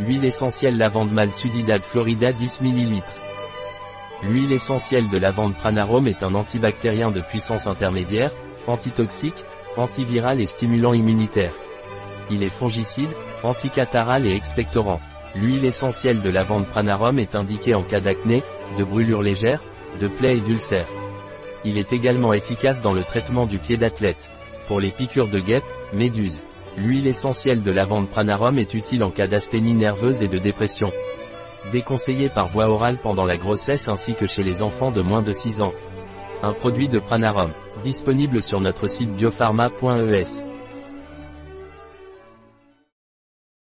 Huile essentielle lavande mâle Sudidal Florida 10 ml. L'huile essentielle de lavande Pranarum est un antibactérien de puissance intermédiaire, antitoxique, antiviral et stimulant immunitaire. Il est fongicide, anticataral et expectorant. L'huile essentielle de lavande Pranarum est indiquée en cas d'acné, de brûlure légère, de plaies et d'ulcères. Il est également efficace dans le traitement du pied d'athlète. Pour les piqûres de guêpes, méduses. L'huile essentielle de lavande Pranarum est utile en cas d'asthénie nerveuse et de dépression. Déconseillé par voie orale pendant la grossesse ainsi que chez les enfants de moins de 6 ans. Un produit de Pranarum, disponible sur notre site biopharma.es.